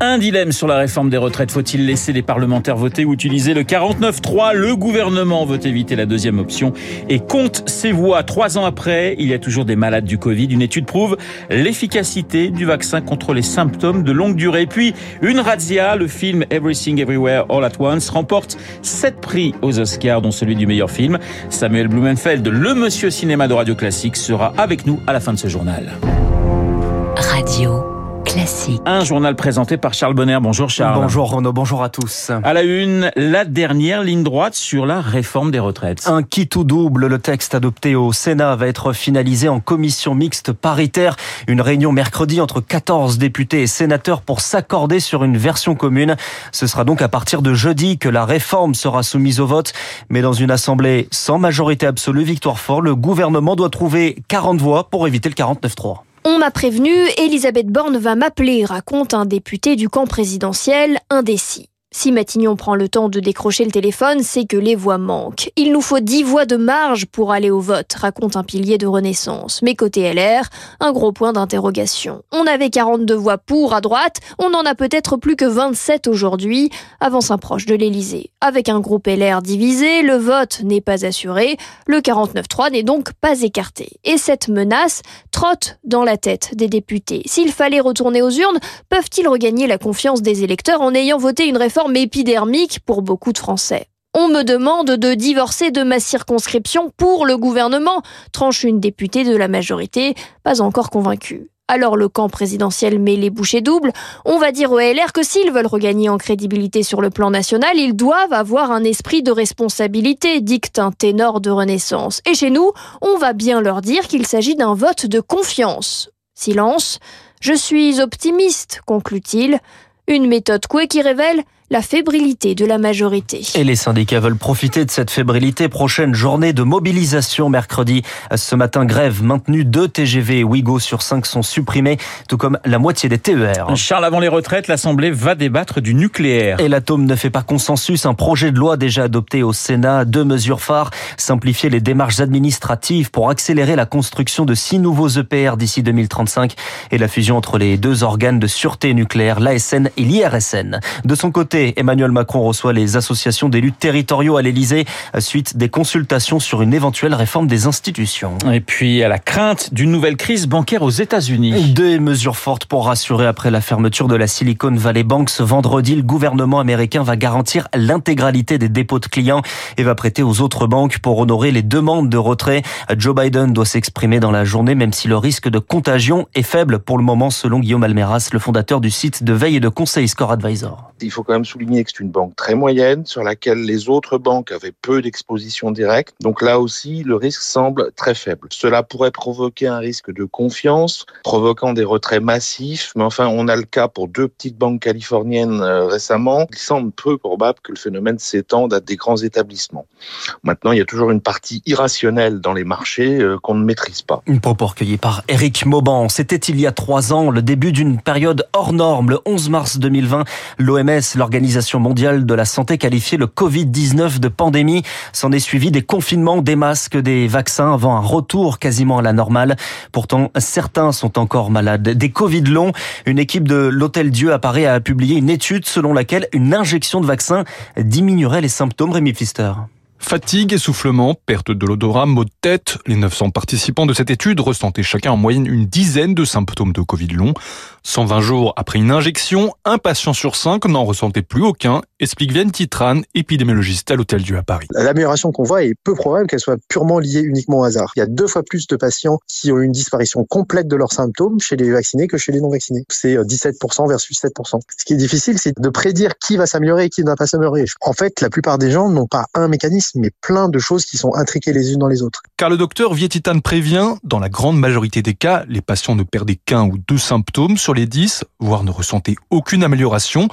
Un dilemme sur la réforme des retraites. Faut-il laisser les parlementaires voter ou utiliser le 49-3 Le gouvernement veut éviter la deuxième option et compte ses voix. Trois ans après, il y a toujours des malades du Covid. Une étude prouve l'efficacité du vaccin contre les symptômes de longue durée. Puis, une razzia, le film Everything Everywhere All at Once remporte sept prix aux Oscars, dont celui du meilleur film. Samuel Blumenfeld, le monsieur cinéma de Radio Classique, sera avec nous à la fin de ce journal. Radio Classique. Un journal présenté par Charles Bonner. Bonjour Charles. Bonjour Renaud, bonjour à tous. À la une, la dernière ligne droite sur la réforme des retraites. Un kit ou double, le texte adopté au Sénat va être finalisé en commission mixte paritaire. Une réunion mercredi entre 14 députés et sénateurs pour s'accorder sur une version commune. Ce sera donc à partir de jeudi que la réforme sera soumise au vote. Mais dans une assemblée sans majorité absolue, Victoire Fort, le gouvernement doit trouver 40 voix pour éviter le 49-3. On m'a prévenu, Elisabeth Borne va m'appeler, raconte un député du camp présidentiel indécis. Si Matignon prend le temps de décrocher le téléphone, c'est que les voix manquent. Il nous faut 10 voix de marge pour aller au vote, raconte un pilier de Renaissance. Mais côté LR, un gros point d'interrogation. On avait 42 voix pour à droite, on en a peut-être plus que 27 aujourd'hui, avance un proche de l'Élysée. Avec un groupe LR divisé, le vote n'est pas assuré, le 49-3 n'est donc pas écarté. Et cette menace trotte dans la tête des députés. S'il fallait retourner aux urnes, peuvent-ils regagner la confiance des électeurs en ayant voté une réforme épidermique pour beaucoup de Français. On me demande de divorcer de ma circonscription pour le gouvernement, tranche une députée de la majorité, pas encore convaincue. Alors le camp présidentiel met les bouchées doubles. On va dire aux LR que s'ils veulent regagner en crédibilité sur le plan national, ils doivent avoir un esprit de responsabilité, dicte un ténor de Renaissance. Et chez nous, on va bien leur dire qu'il s'agit d'un vote de confiance. Silence. Je suis optimiste, conclut-il. Une méthode couée qui révèle la fébrilité de la majorité. Et les syndicats veulent profiter de cette fébrilité. Prochaine journée de mobilisation mercredi. Ce matin, grève maintenue. Deux TGV et Ouigo sur cinq sont supprimés, tout comme la moitié des TER. Charles, avant les retraites, l'Assemblée va débattre du nucléaire. Et l'atome ne fait pas consensus. Un projet de loi déjà adopté au Sénat. Deux mesures phares. Simplifier les démarches administratives pour accélérer la construction de six nouveaux EPR d'ici 2035 et la fusion entre les deux organes de sûreté nucléaire, l'ASN et l'IRSN. De son côté, Emmanuel Macron reçoit les associations d'élus territoriaux à l'Elysée suite des consultations sur une éventuelle réforme des institutions. Et puis à la crainte d'une nouvelle crise bancaire aux États-Unis. Deux mesures fortes pour rassurer après la fermeture de la Silicon Valley Bank ce vendredi. Le gouvernement américain va garantir l'intégralité des dépôts de clients et va prêter aux autres banques pour honorer les demandes de retrait. Joe Biden doit s'exprimer dans la journée, même si le risque de contagion est faible pour le moment, selon Guillaume Almeras, le fondateur du site de veille et de conseil Score Advisor. Il faut quand même souligner que c'est une banque très moyenne sur laquelle les autres banques avaient peu d'exposition directe. Donc là aussi, le risque semble très faible. Cela pourrait provoquer un risque de confiance, provoquant des retraits massifs. Mais enfin, on a le cas pour deux petites banques californiennes euh, récemment. Il semble peu probable que le phénomène s'étende à des grands établissements. Maintenant, il y a toujours une partie irrationnelle dans les marchés euh, qu'on ne maîtrise pas. Une propos recueillie par Eric Mauban. C'était il y a trois ans, le début d'une période hors norme. Le 11 mars 2020, l'OMS, l'Organisation mondiale de la santé, qualifiait le Covid-19 de pandémie. S'en est suivi des confinements, des masques, des vaccins avant un retour quasiment à la normale. Pourtant, certains sont encore malades. Des Covid longs. Une équipe de l'Hôtel Dieu à Paris a publié une étude selon laquelle une injection de vaccin diminuerait les symptômes. Rémi Pfister. Fatigue, essoufflement, perte de l'odorat, maux de tête. Les 900 participants de cette étude ressentaient chacun en moyenne une dizaine de symptômes de Covid long. 120 jours après une injection, un patient sur cinq n'en ressentait plus aucun, explique Vienne Titran, épidémiologiste à l'Hôtel Dieu à Paris. L'amélioration qu'on voit est peu probable qu'elle soit purement liée uniquement au hasard. Il y a deux fois plus de patients qui ont une disparition complète de leurs symptômes chez les vaccinés que chez les non vaccinés. C'est 17% versus 7%. Ce qui est difficile, c'est de prédire qui va s'améliorer et qui ne va pas s'améliorer. En fait, la plupart des gens n'ont pas un mécanisme, mais plein de choses qui sont intriquées les unes dans les autres. Car le docteur Vietitan prévient, dans la grande majorité des cas, les patients ne perdaient qu'un ou deux symptômes sur les 10, voire ne ressentaient aucune amélioration.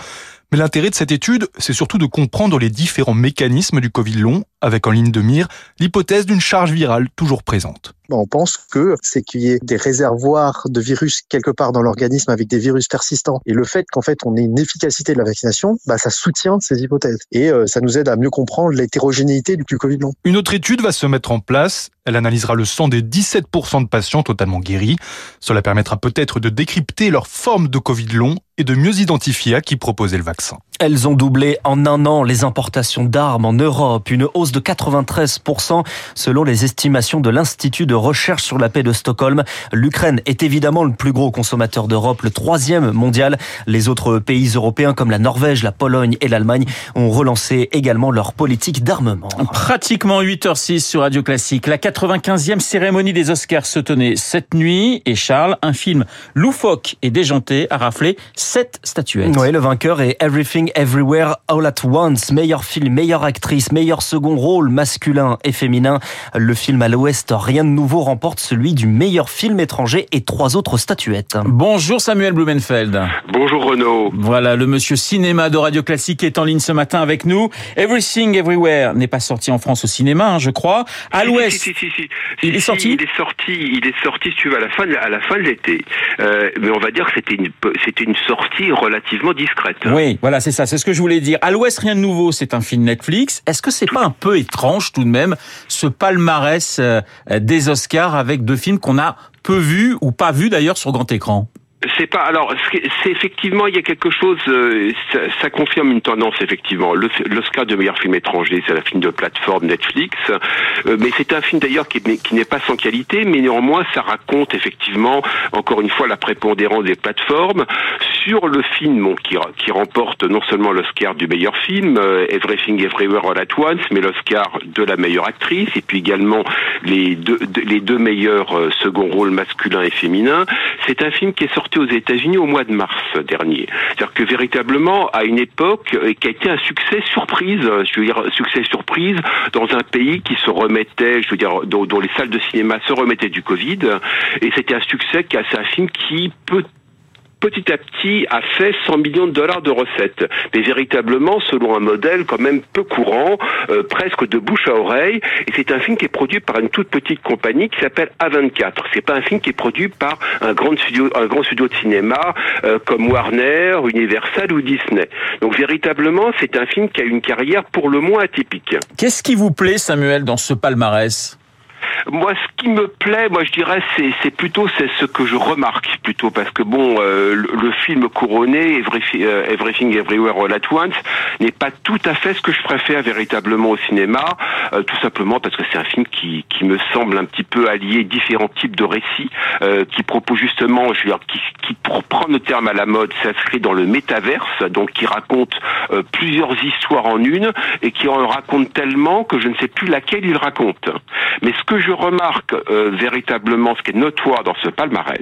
Mais l'intérêt de cette étude, c'est surtout de comprendre les différents mécanismes du Covid long avec en ligne de mire l'hypothèse d'une charge virale toujours présente. On pense que c'est qu'il y ait des réservoirs de virus quelque part dans l'organisme avec des virus persistants. Et le fait qu'en fait on ait une efficacité de la vaccination, bah, ça soutient ces hypothèses. Et euh, ça nous aide à mieux comprendre l'hétérogénéité du Covid long. Une autre étude va se mettre en place. Elle analysera le sang des 17% de patients totalement guéris. Cela permettra peut-être de décrypter leur forme de Covid long et de mieux identifier à qui proposer le vaccin. Elles ont doublé en un an les importations d'armes en Europe, une hausse de 93% selon les estimations de l'Institut de recherche sur la paix de Stockholm. L'Ukraine est évidemment le plus gros consommateur d'Europe, le troisième mondial. Les autres pays européens comme la Norvège, la Pologne et l'Allemagne ont relancé également leur politique d'armement. Pratiquement 8h06 sur Radio Classique. La 95e cérémonie des Oscars se tenait cette nuit et Charles, un film loufoque et déjanté, a raflé sept statuettes. Oui, le vainqueur est Everything Everywhere All at Once, meilleur film, meilleure actrice, meilleur second rôle masculin et féminin. Le film à l'Ouest, rien de nouveau, remporte celui du meilleur film étranger et trois autres statuettes. Bonjour Samuel Blumenfeld. Bonjour Renaud. Voilà, le monsieur cinéma de Radio Classique est en ligne ce matin avec nous. Everything Everywhere n'est pas sorti en France au cinéma, hein, je crois. À Si, l'Ouest, si, si, si, si. Il Si, est sorti si, Il est sorti. Il est sorti. Si tu veux, à la fin, de- à la fin de l'été. Euh, mais on va dire que c'était une, c'était une sortie relativement discrète. Oui, voilà, c'est ça, c'est ce que je voulais dire. À l'Ouest, rien de nouveau, c'est un film Netflix. Est-ce que c'est pas un peu étrange tout de même, ce palmarès euh, des Oscars avec deux films qu'on a peu vus ou pas vus d'ailleurs sur grand écran? C'est pas. Alors, c'est effectivement, il y a quelque chose. euh, ça, ça confirme une tendance effectivement. L'Oscar de meilleur film étranger, c'est un film de plateforme Netflix, Euh, mais c'est un film d'ailleurs qui, qui n'est pas sans qualité, mais néanmoins, ça raconte effectivement, encore une fois, la prépondérance des plateformes sur le film bon, qui, remporte non seulement l'Oscar du meilleur film, euh, Everything Everywhere All at Once, mais l'Oscar de la meilleure actrice, et puis également les deux, meilleurs euh, second rôles masculins et féminins. C'est un film qui est sorti aux États-Unis au mois de mars dernier. C'est-à-dire que véritablement, à une époque, euh, qui a été un succès surprise, euh, je veux dire succès surprise dans un pays qui se remettait, je veux dire, dont, les salles de cinéma se remettaient du Covid, et c'était un succès, c'est un film qui peut petit à petit a fait 100 millions de dollars de recettes, mais véritablement selon un modèle quand même peu courant, euh, presque de bouche à oreille. Et c'est un film qui est produit par une toute petite compagnie qui s'appelle A24. C'est pas un film qui est produit par un grand studio, un grand studio de cinéma euh, comme Warner, Universal ou Disney. Donc véritablement, c'est un film qui a une carrière pour le moins atypique. Qu'est-ce qui vous plaît, Samuel, dans ce palmarès? Moi, ce qui me plaît, moi, je dirais, c'est, plutôt c'est ce que je remarque plutôt parce que bon, euh, le, film couronné, Everything, euh, Everything Everywhere All at Once, n'est pas tout à fait ce que je préfère véritablement au cinéma, euh, tout simplement parce que c'est un film qui, qui me semble un petit peu allier différents types de récits, euh, qui propose justement, je veux dire, qui, qui pour prendre le terme à la mode, s'inscrit dans le métaverse, donc qui raconte euh, plusieurs histoires en une et qui en raconte tellement que je ne sais plus laquelle il raconte. Mais ce que je remarque euh, véritablement, ce qui est notoire dans ce palmarès,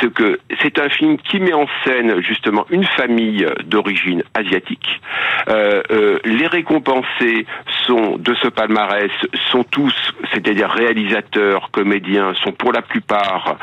c'est que c'est un film qui met en scène justement une famille d'origine asiatique. Euh, euh, les récompensés sont de ce palmarès sont tous, c'est-à-dire réalisateurs, comédiens, sont pour la plupart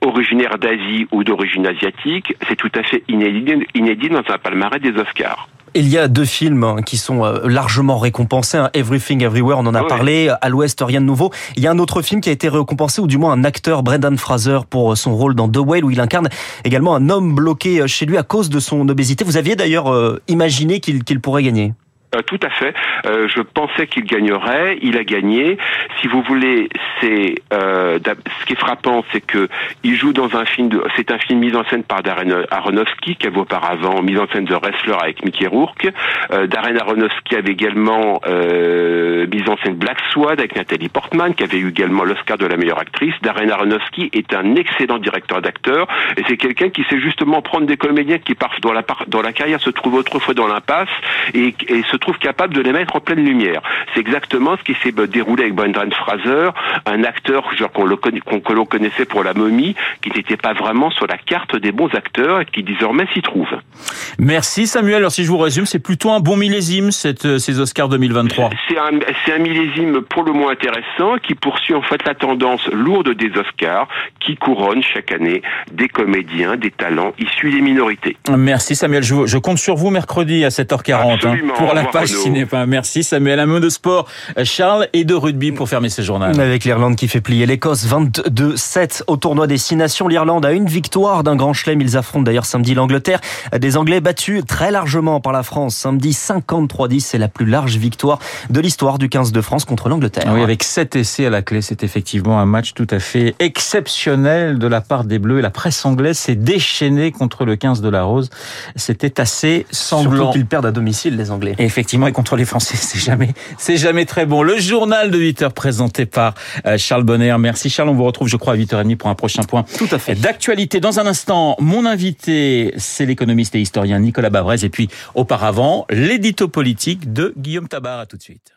originaires d'Asie ou d'origine asiatique. C'est tout à fait inédit, inédit dans un palmarès des Oscars. Il y a deux films hein, qui sont euh, largement récompensés. hein. Everything Everywhere, on en a parlé. À l'Ouest, rien de nouveau. Il y a un autre film qui a été récompensé, ou du moins un acteur, Brendan Fraser, pour euh, son rôle dans The Whale, où il incarne également un homme bloqué euh, chez lui à cause de son obésité. Vous aviez d'ailleurs imaginé qu'il qu'il pourrait gagner Euh, tout à fait. Euh, je pensais qu'il gagnerait. Il a gagné. Si vous voulez, c'est euh, ce qui est frappant, c'est que il joue dans un film. C'est un film mis en scène par Darren Aronofsky, qui avait auparavant mis en scène The Wrestler avec Mickey Rourke. Euh, Darren Aronofsky avait également euh, mis en scène Black Swan avec Nathalie Portman, qui avait eu également l'Oscar de la meilleure actrice. Darren Aronofsky est un excellent directeur d'acteurs et c'est quelqu'un qui sait justement prendre des comédiens qui partent dans la dans la carrière se trouvent autrefois dans l'impasse et, et se trouve capable de les mettre en pleine lumière. C'est exactement ce qui s'est déroulé avec Brendan Fraser, un acteur genre, qu'on le conna- qu'on- que l'on connaissait pour la momie, qui n'était pas vraiment sur la carte des bons acteurs et qui désormais s'y trouve. Merci Samuel. Alors si je vous résume, c'est plutôt un bon millésime cette, euh, ces Oscars 2023. C'est un, un millésime pour le moins intéressant qui poursuit en fait la tendance lourde des Oscars qui couronnent chaque année des comédiens, des talents issus des minorités. Merci Samuel. Je, je compte sur vous mercredi à 7h40 hein, pour Au la page cinéma. Merci Samuel. Un mot de sport, Charles, et de rugby pour fermer ce journal. Avec l'Irlande qui fait plier l'Écosse 22-7 au tournoi des Six Nations. L'Irlande a une victoire d'un grand chelem. Ils affrontent d'ailleurs samedi l'Angleterre. Des Anglais battus très largement par la France. Samedi 53-10, c'est la plus large victoire de l'histoire du 15 de France contre l'Angleterre. Oui, avec 7 essais à la clé, c'est effectivement un match tout à fait exceptionnel de la part des Bleus. La presse anglaise s'est déchaînée contre le 15 de la Rose. C'était assez sanglant. Surtout qu'ils perdent à domicile, les Anglais. Et effectivement, et contre les Français, c'est jamais, c'est jamais très bon. Le journal de 8 heures présenté par euh, Charles Bonner. Merci Charles, on vous retrouve, je crois, à 8h30 pour un prochain point. Tout à fait. D'actualité. Dans un instant, mon invité, c'est l'économiste et historien Nicolas Bavrez. Et puis, auparavant, l'édito politique de Guillaume Tabar. À tout de suite.